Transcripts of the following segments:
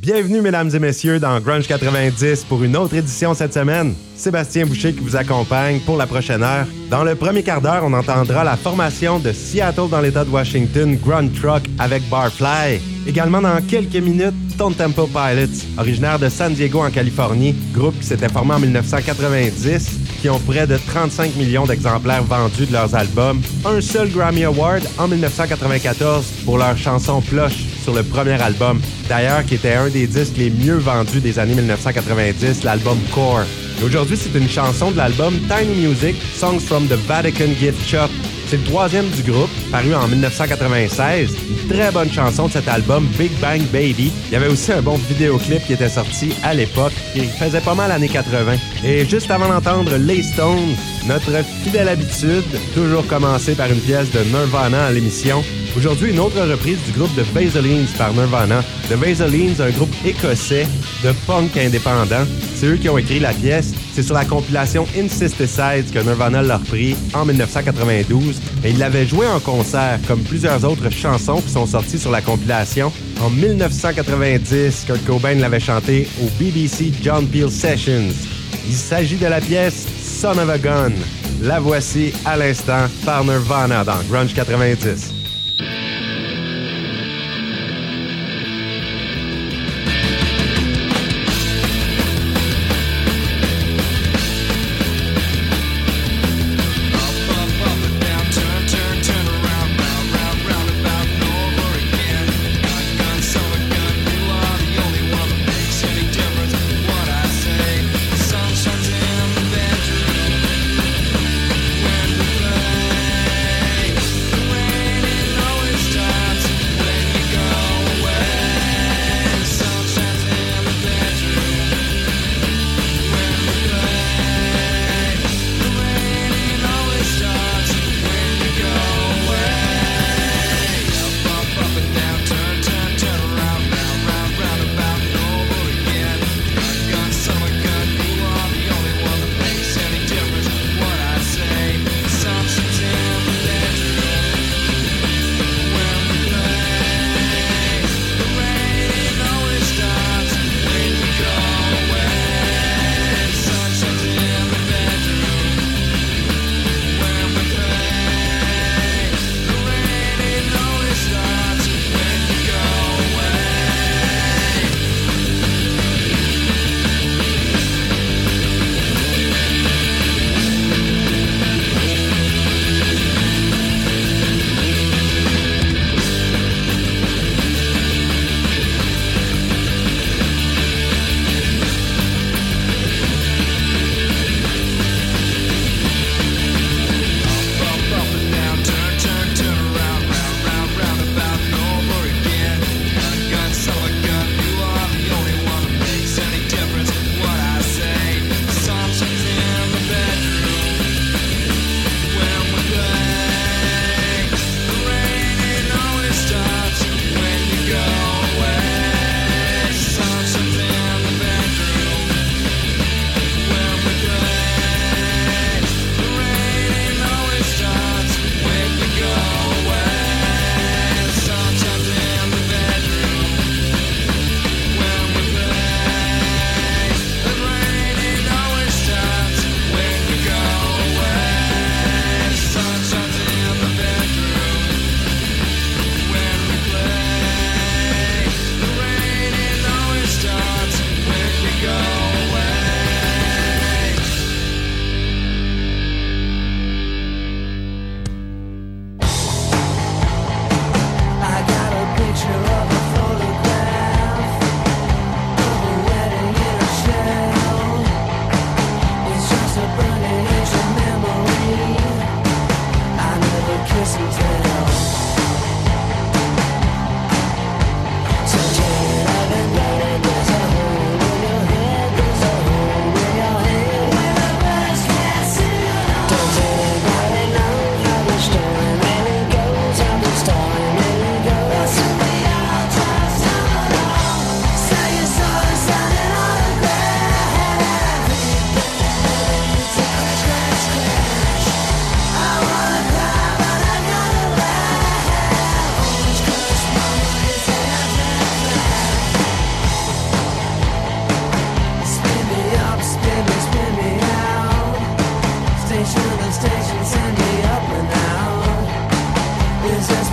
Bienvenue, mesdames et messieurs, dans Grunge 90 pour une autre édition cette semaine. Sébastien Boucher qui vous accompagne pour la prochaine heure. Dans le premier quart d'heure, on entendra la formation de Seattle dans l'État de Washington, Grunt Truck avec Barfly. Également dans quelques minutes, Stone Temple Pilots, originaire de San Diego en Californie, groupe qui s'était formé en 1990, qui ont près de 35 millions d'exemplaires vendus de leurs albums, un seul Grammy Award en 1994 pour leur chanson Plush sur le premier album, d'ailleurs qui était un des disques les mieux vendus des années 1990, l'album Core. Aujourd'hui, c'est une chanson de l'album Tiny Music, Songs from the Vatican Gift Shop, c'est le troisième du groupe, paru en 1996. Une très bonne chanson de cet album, Big Bang Baby. Il y avait aussi un bon vidéoclip qui était sorti à l'époque, qui faisait pas mal l'année 80. Et juste avant d'entendre Les Stones, notre fidèle habitude, toujours commencer par une pièce de Nirvana à l'émission, Aujourd'hui, une autre reprise du groupe de Vaselines par Nirvana. The Vaselines, un groupe écossais de punk indépendant. C'est eux qui ont écrit la pièce. C'est sur la compilation Incesticides que Nirvana l'a repris en 1992. Et ils l'avaient joué en concert, comme plusieurs autres chansons qui sont sorties sur la compilation. En 1990, Kurt Cobain l'avait chanté au BBC John Peel Sessions. Il s'agit de la pièce Son of a Gun. La voici à l'instant par Nirvana dans Grunge 90.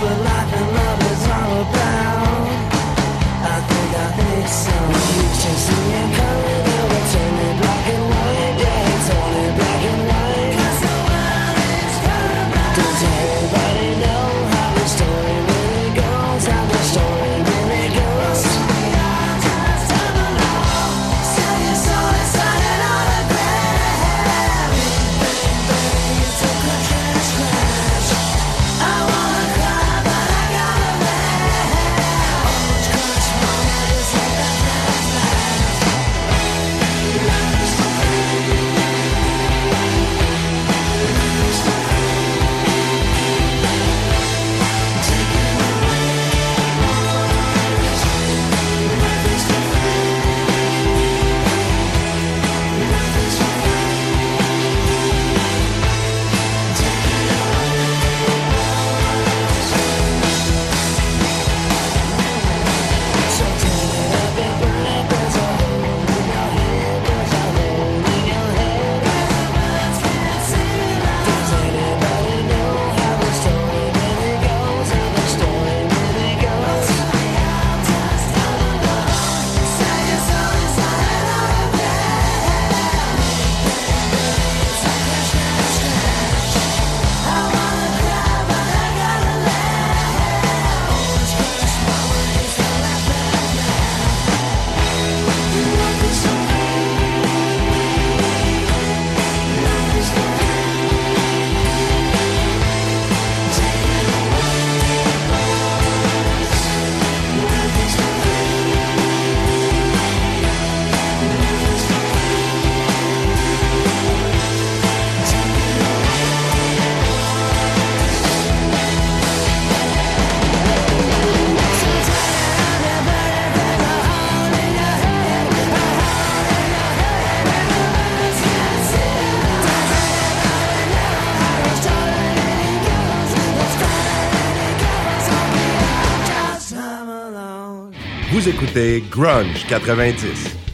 But life and love is all about. I think I. Écoutez Grunge 90.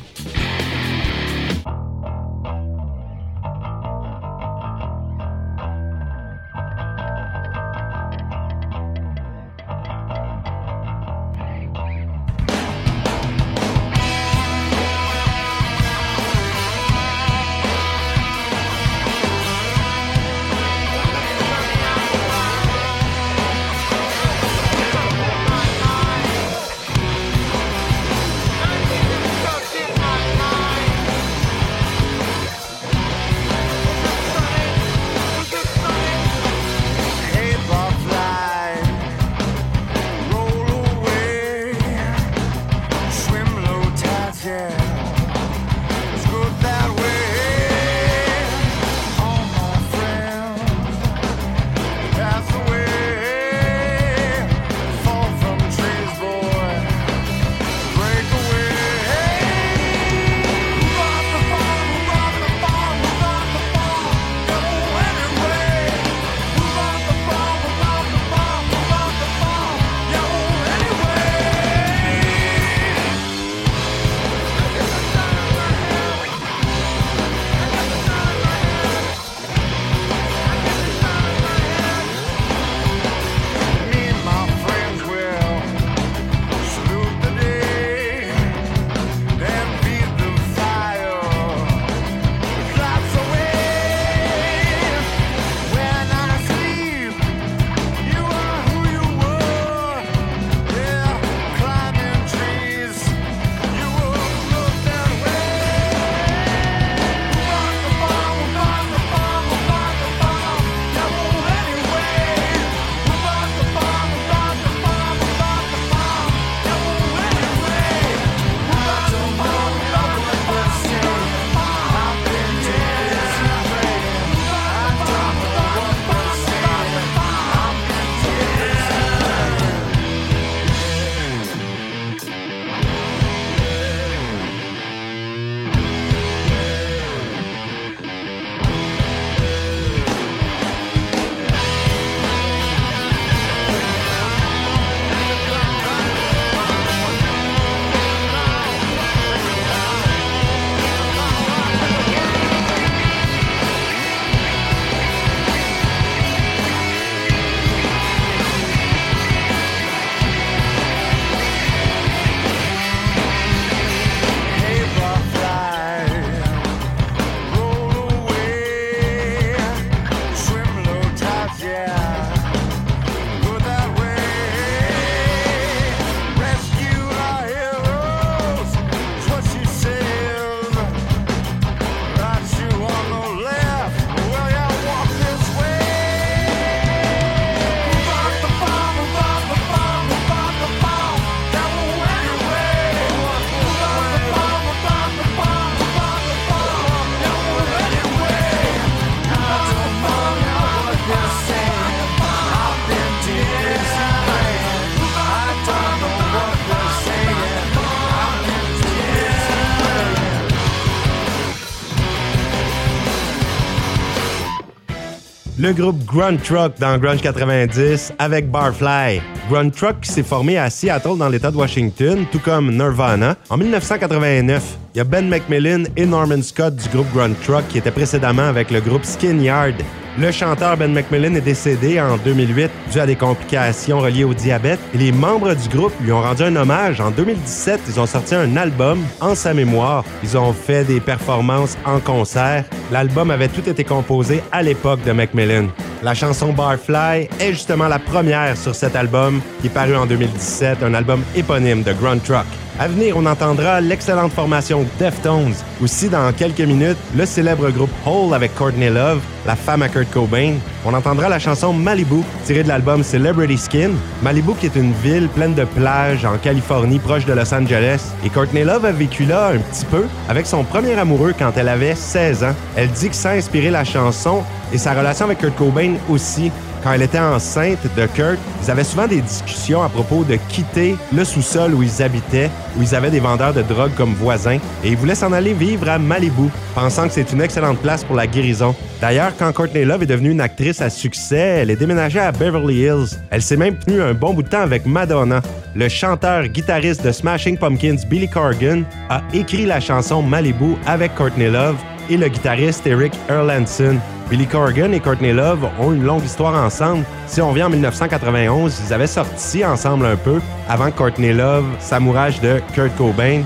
Le groupe Grunt Truck dans Grunge 90 avec Barfly. Grunt Truck s'est formé à Seattle dans l'État de Washington, tout comme Nirvana, en 1989. Il y a Ben McMillan et Norman Scott du groupe Grunt Truck qui étaient précédemment avec le groupe Skin Yard. Le chanteur Ben McMillan est décédé en 2008 dû à des complications reliées au diabète et les membres du groupe lui ont rendu un hommage. En 2017, ils ont sorti un album en sa mémoire. Ils ont fait des performances en concert. L'album avait tout été composé à l'époque de McMillan. La chanson Barfly est justement la première sur cet album qui est paru en 2017, un album éponyme de Grunt Truck. À venir, on entendra l'excellente formation Deftones. Aussi, dans quelques minutes, le célèbre groupe Hole avec Courtney Love, la femme à Kurt Cobain. On entendra la chanson Malibu, tirée de l'album Celebrity Skin. Malibu qui est une ville pleine de plages en Californie, proche de Los Angeles. Et Courtney Love a vécu là un petit peu avec son premier amoureux quand elle avait 16 ans. Elle dit que ça a inspiré la chanson et sa relation avec Kurt Cobain aussi quand elle était enceinte de Kurt, ils avaient souvent des discussions à propos de quitter le sous-sol où ils habitaient, où ils avaient des vendeurs de drogue comme voisins, et ils voulaient s'en aller vivre à Malibu, pensant que c'est une excellente place pour la guérison. D'ailleurs, quand Courtney Love est devenue une actrice à succès, elle est déménagée à Beverly Hills. Elle s'est même tenue un bon bout de temps avec Madonna. Le chanteur-guitariste de Smashing Pumpkins, Billy Corgan, a écrit la chanson Malibu avec Courtney Love et le guitariste Eric Erlandson. Billy Corgan et Courtney Love ont une longue histoire ensemble. Si on vient en 1991, ils avaient sorti ensemble un peu avant Courtney Love s'amourage de Kurt Cobain.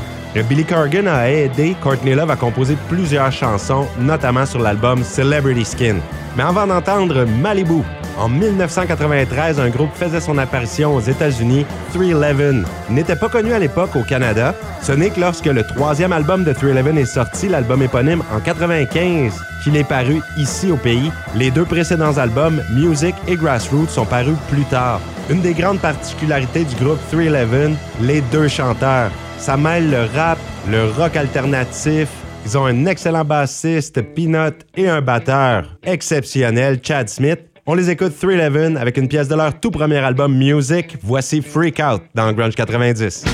Billy Corgan a aidé Courtney Love à composer plusieurs chansons, notamment sur l'album Celebrity Skin. Mais avant d'entendre Malibu, en 1993, un groupe faisait son apparition aux États-Unis, 311. N'était pas connu à l'époque au Canada. Ce n'est que lorsque le troisième album de 311 est sorti, l'album éponyme en 95, qu'il est paru ici au pays. Les deux précédents albums, Music et Grassroots, sont parus plus tard. Une des grandes particularités du groupe 311, les deux chanteurs. Ça mêle le rap, le rock alternatif, ils ont un excellent bassiste, Peanut, et un batteur exceptionnel, Chad Smith. On les écoute 311 avec une pièce de leur tout premier album Music. Voici Freak Out dans Grunge 90.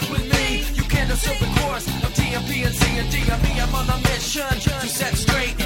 I'm on a mission to set straight the DMP and Z and me, I'm on a mission. To set straight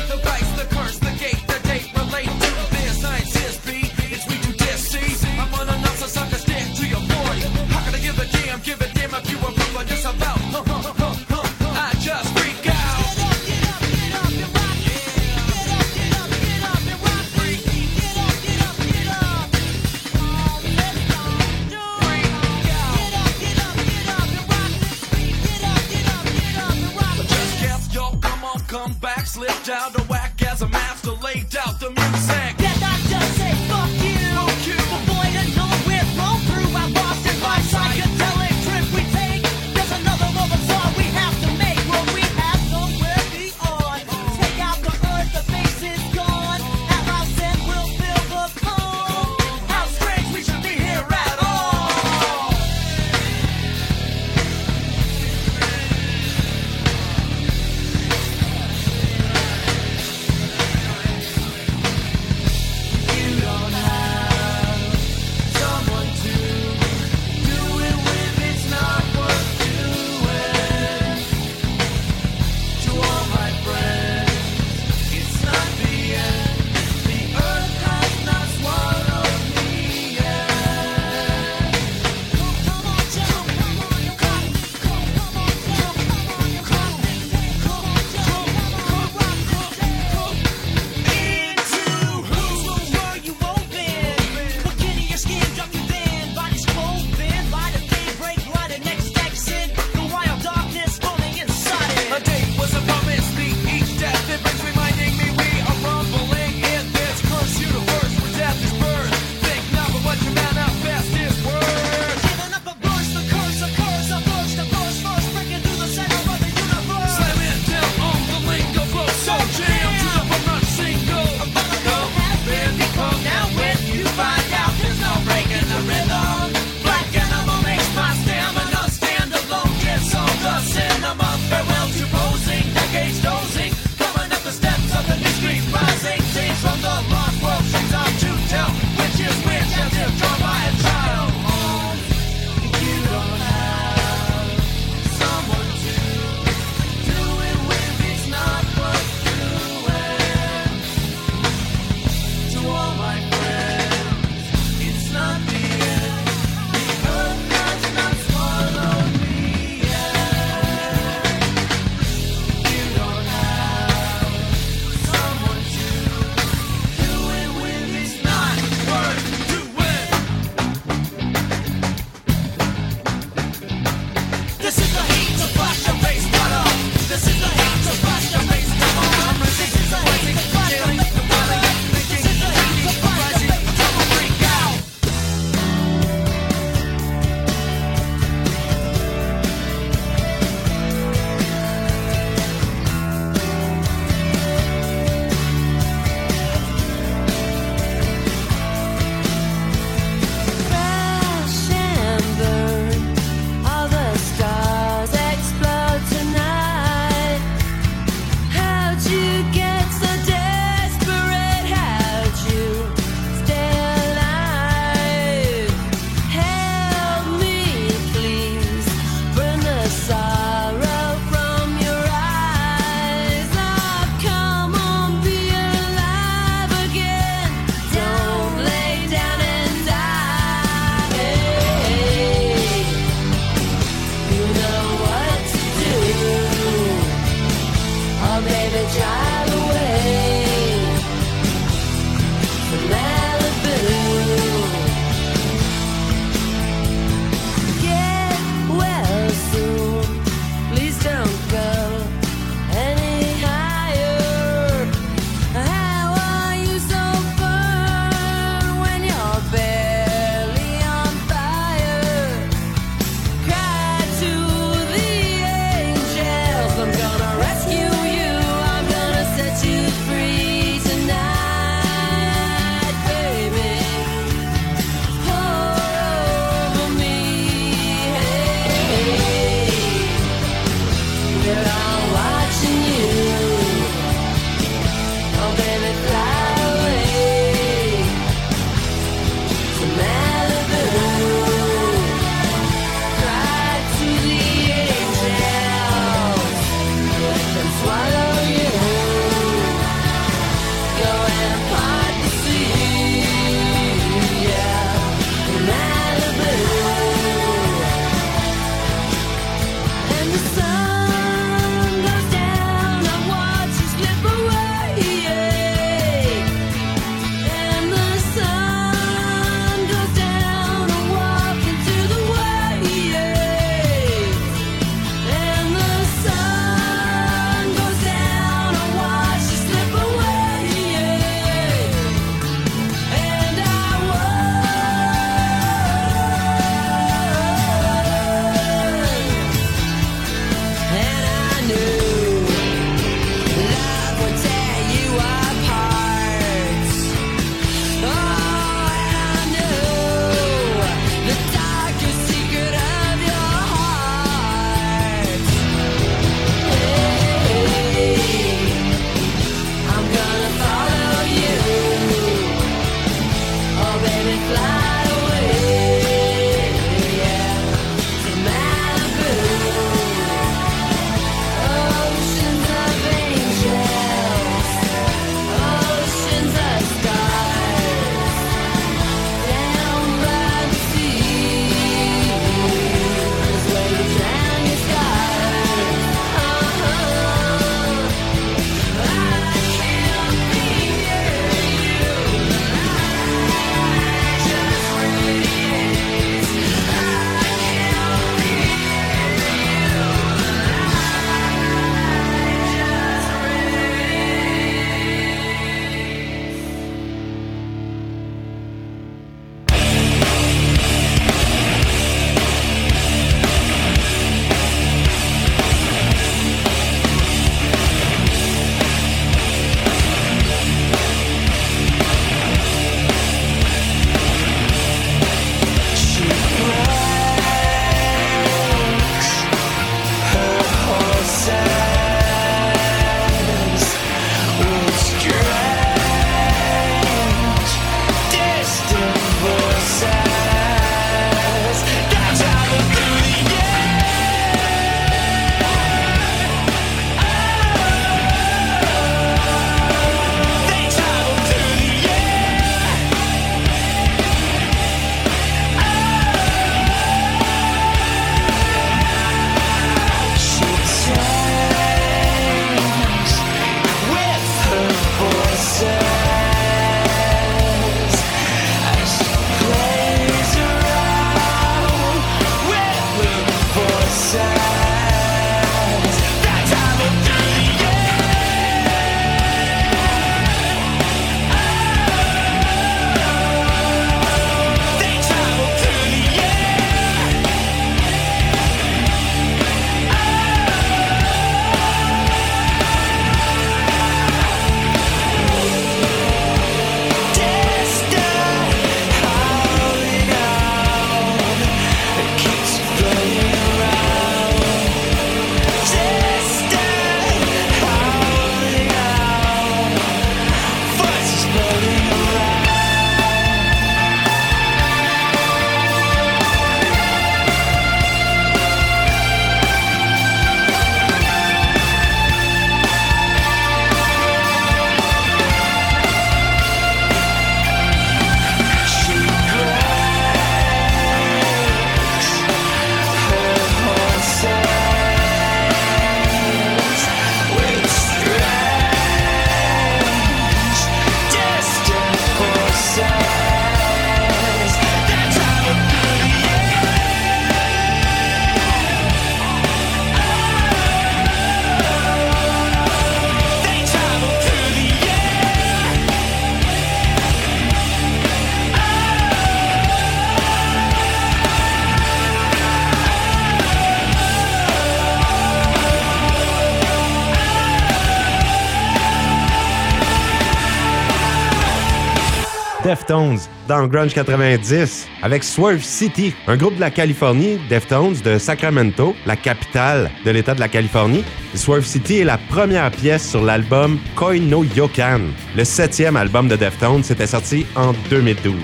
Grunge 90 avec Swerve City, un groupe de la Californie, Deftones de Sacramento, la capitale de l'État de la Californie. Swerve City est la première pièce sur l'album Koi no Yokan, le septième album de Deftones, c'était sorti en 2012.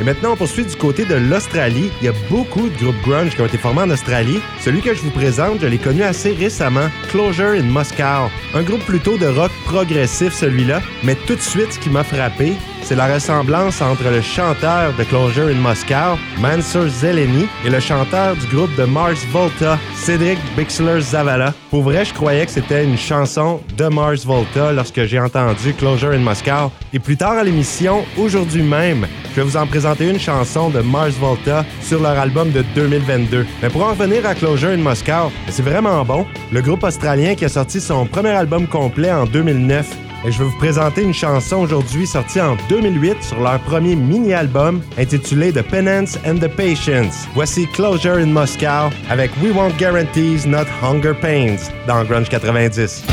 Et maintenant, on poursuit du côté de l'Australie. Il y a beaucoup de groupes grunge qui ont été formés en Australie. Celui que je vous présente, je l'ai connu assez récemment, Closure in Moscow. Un groupe plutôt de rock progressif, celui-là. Mais tout de suite, ce qui m'a frappé, c'est la ressemblance entre le chanteur de Closure in Moscow, Mansur Zeleny, et le chanteur du groupe de Mars Volta, Cedric Bixler Zavala. Pour vrai, je croyais que c'était une chanson de Mars Volta lorsque j'ai entendu Closure in Moscow. Et plus tard à l'émission, aujourd'hui même, je vais vous en présenter une chanson de Mars Volta sur leur album de 2022. Mais pour en revenir à Closure in Moscow, c'est vraiment bon. Le groupe australien qui a sorti son premier album complet en 2009 et je vais vous présenter une chanson aujourd'hui sortie en 2008 sur leur premier mini-album intitulé The Penance and the Patience. Voici Closure in Moscow avec We Want Guarantees Not Hunger Pains dans Grunge 90.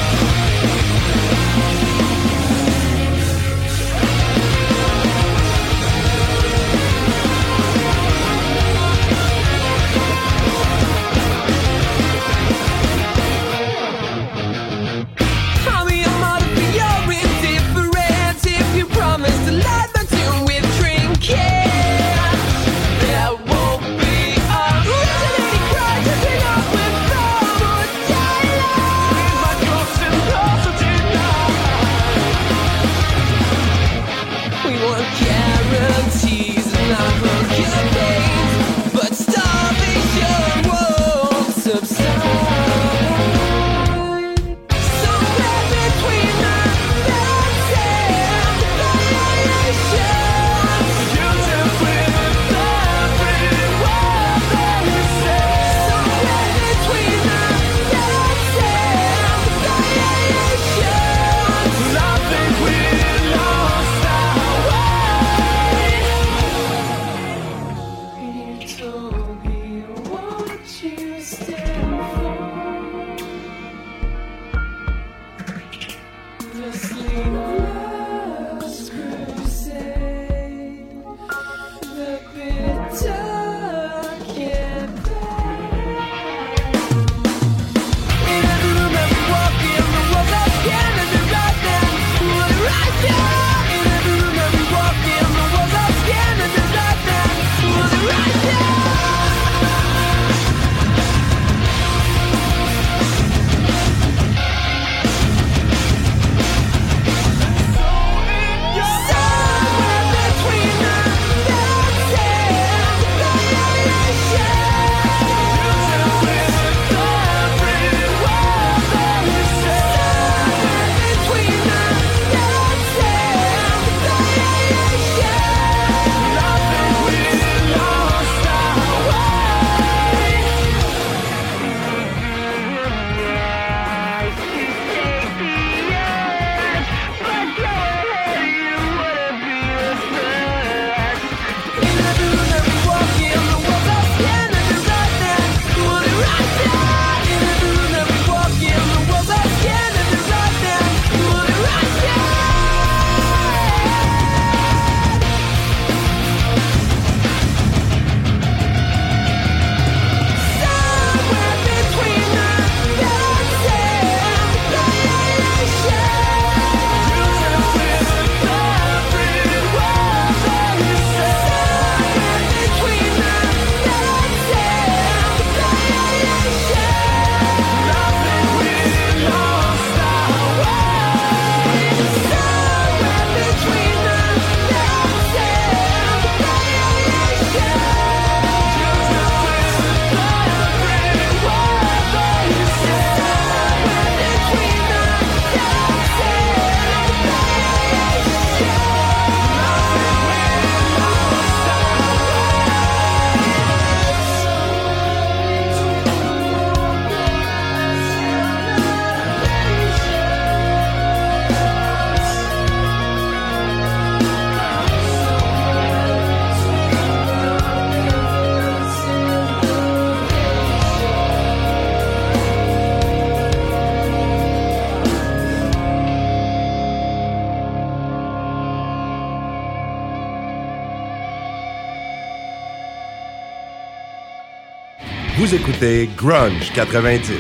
Écoutez Grunge 90.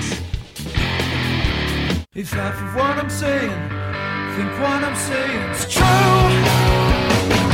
If half of what I'm saying, think what I'm saying is true.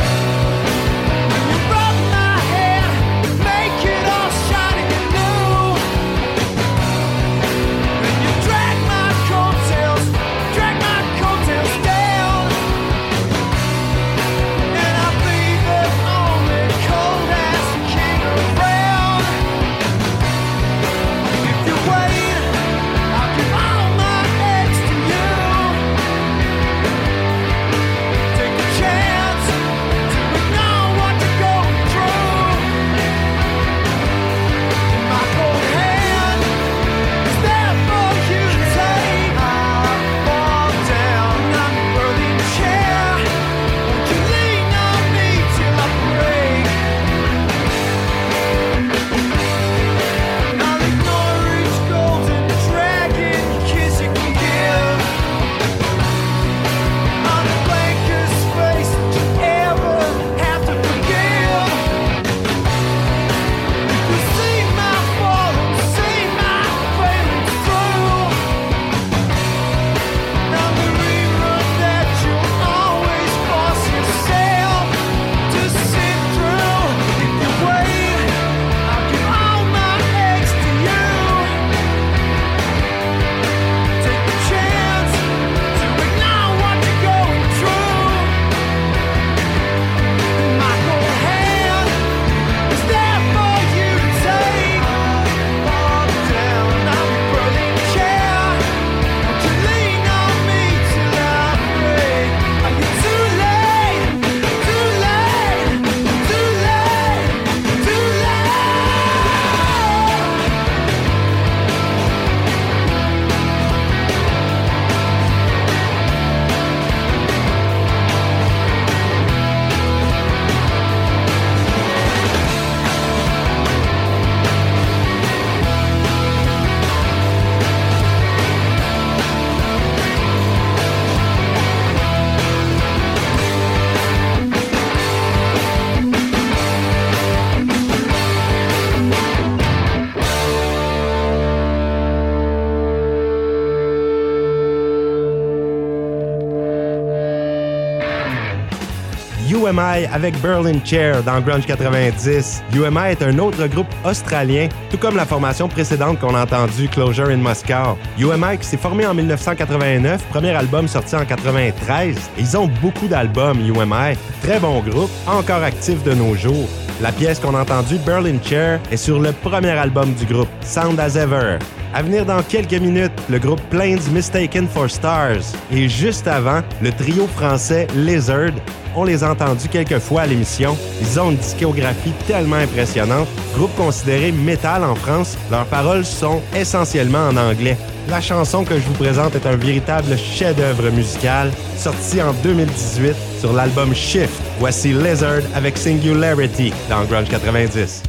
UMI avec Berlin Chair dans Grunge 90. UMI est un autre groupe australien, tout comme la formation précédente qu'on a entendue, Closure in Moscow. UMI qui s'est formé en 1989, premier album sorti en 93. Ils ont beaucoup d'albums, UMI. Très bon groupe, encore actif de nos jours. La pièce qu'on a entendue, Berlin Chair, est sur le premier album du groupe, Sound as Ever. À venir dans quelques minutes, le groupe Plains Mistaken for Stars. Et juste avant, le trio français Lizard on les a entendus quelques fois à l'émission. Ils ont une discographie tellement impressionnante. Groupe considéré métal en France, leurs paroles sont essentiellement en anglais. La chanson que je vous présente est un véritable chef-d'œuvre musical, sorti en 2018 sur l'album Shift. Voici Lizard avec Singularity dans Grunge 90.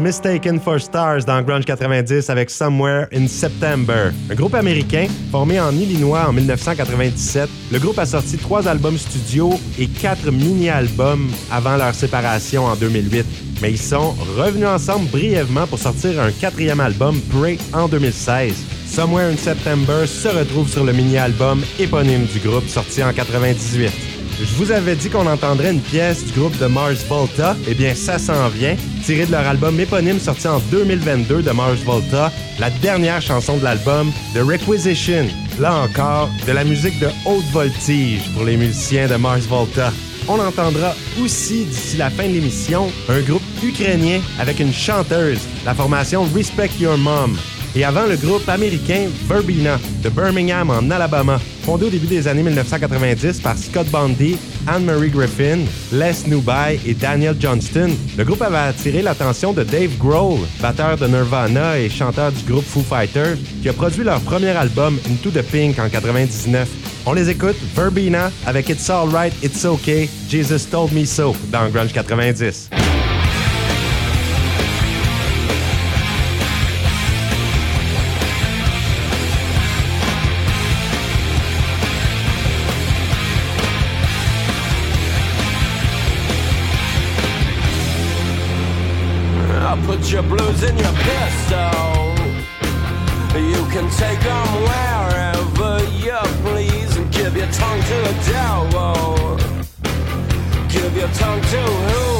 Mistaken for Stars dans Grunge 90 avec Somewhere in September. Un groupe américain formé en Illinois en 1997, le groupe a sorti trois albums studio et quatre mini-albums avant leur séparation en 2008. Mais ils sont revenus ensemble brièvement pour sortir un quatrième album, Pray, en 2016. Somewhere in September se retrouve sur le mini-album éponyme du groupe sorti en 98. Je vous avais dit qu'on entendrait une pièce du groupe de Mars Volta. Eh bien, ça s'en vient. Tiré de leur album éponyme sorti en 2022 de Mars Volta, la dernière chanson de l'album, The Requisition. Là encore, de la musique de haute voltige pour les musiciens de Mars Volta. On entendra aussi d'ici la fin de l'émission un groupe ukrainien avec une chanteuse, la formation Respect Your Mom et avant le groupe américain Verbena de Birmingham en Alabama, fondé au début des années 1990 par Scott Bundy, Anne-Marie Griffin, Les Newby et Daniel Johnston. Le groupe avait attiré l'attention de Dave Grohl, batteur de Nirvana et chanteur du groupe Foo Fighters, qui a produit leur premier album Into the Pink en 99. On les écoute, Verbena avec It's Alright, It's Okay, Jesus Told Me So dans Grunge 90. Your blues in your pistol. You can take them wherever you please and give your tongue to the devil. Give your tongue to whoever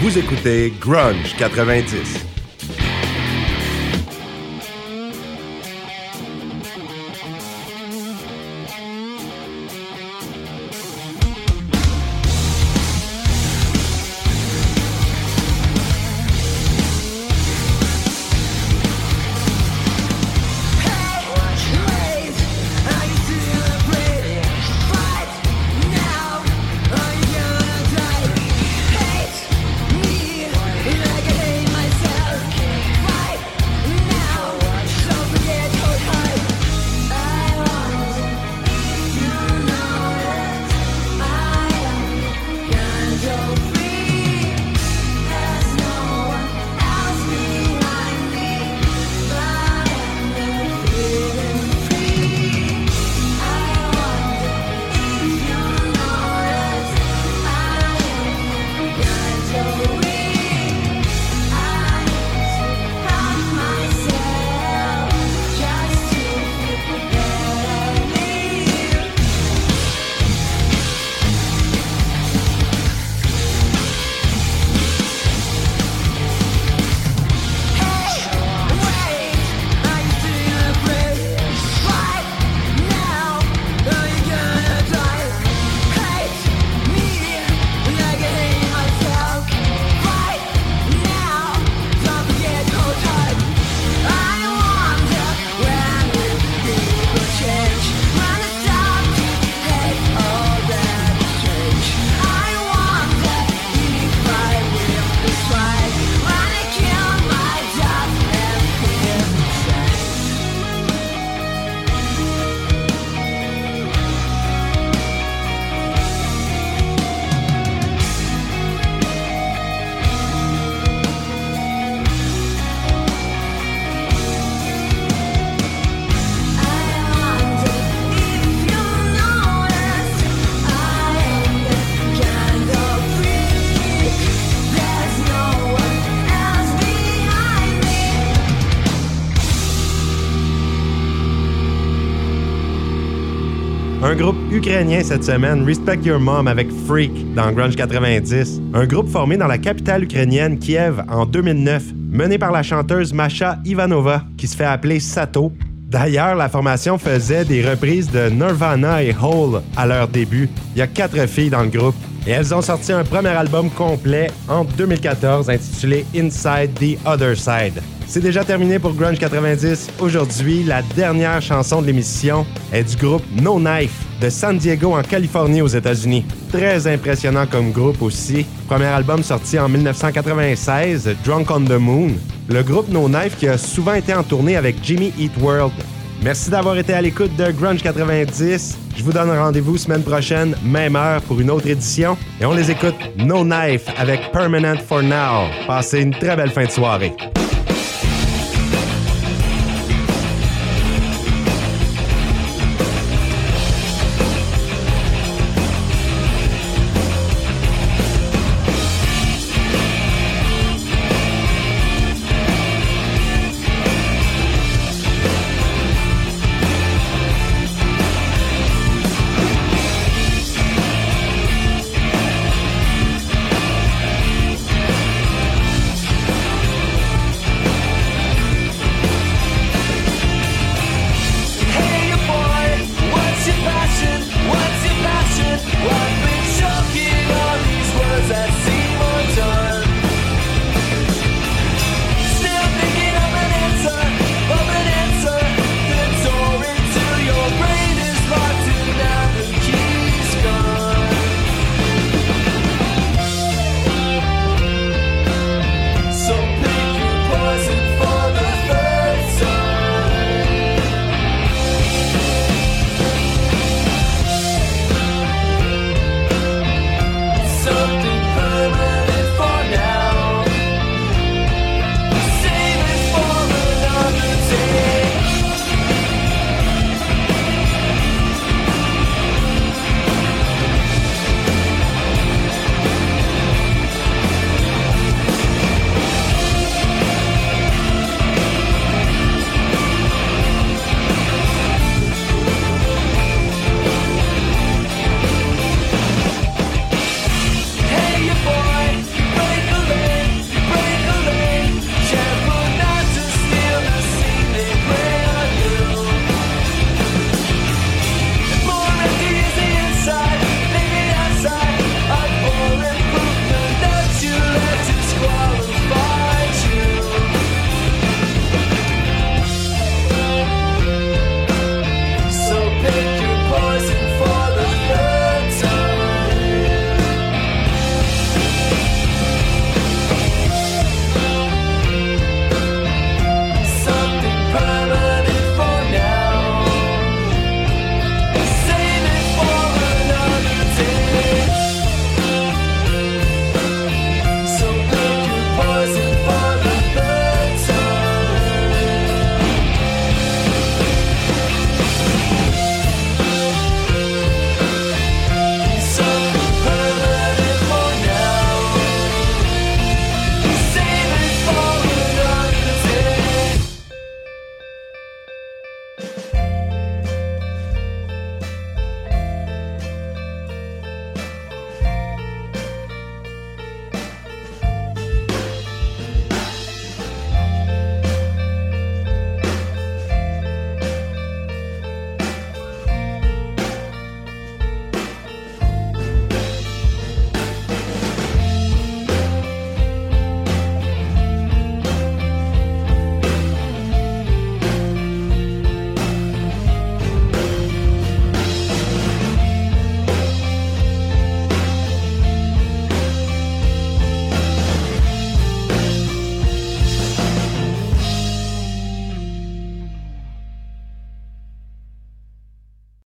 Vous écoutez Grunge 90. Groupe ukrainien cette semaine, Respect Your Mom avec Freak dans Grunge 90. Un groupe formé dans la capitale ukrainienne, Kiev, en 2009, mené par la chanteuse Masha Ivanova, qui se fait appeler Sato. D'ailleurs, la formation faisait des reprises de Nirvana et Hole à leur début. Il y a quatre filles dans le groupe. Et elles ont sorti un premier album complet en 2014 intitulé Inside the Other Side. C'est déjà terminé pour Grunge 90. Aujourd'hui, la dernière chanson de l'émission est du groupe No Knife de San Diego en Californie aux États-Unis. Très impressionnant comme groupe aussi. Premier album sorti en 1996, Drunk on the Moon. Le groupe No Knife qui a souvent été en tournée avec Jimmy Eat World. Merci d'avoir été à l'écoute de Grunge 90. Je vous donne rendez-vous semaine prochaine, même heure, pour une autre édition. Et on les écoute No Knife avec Permanent for Now. Passez une très belle fin de soirée.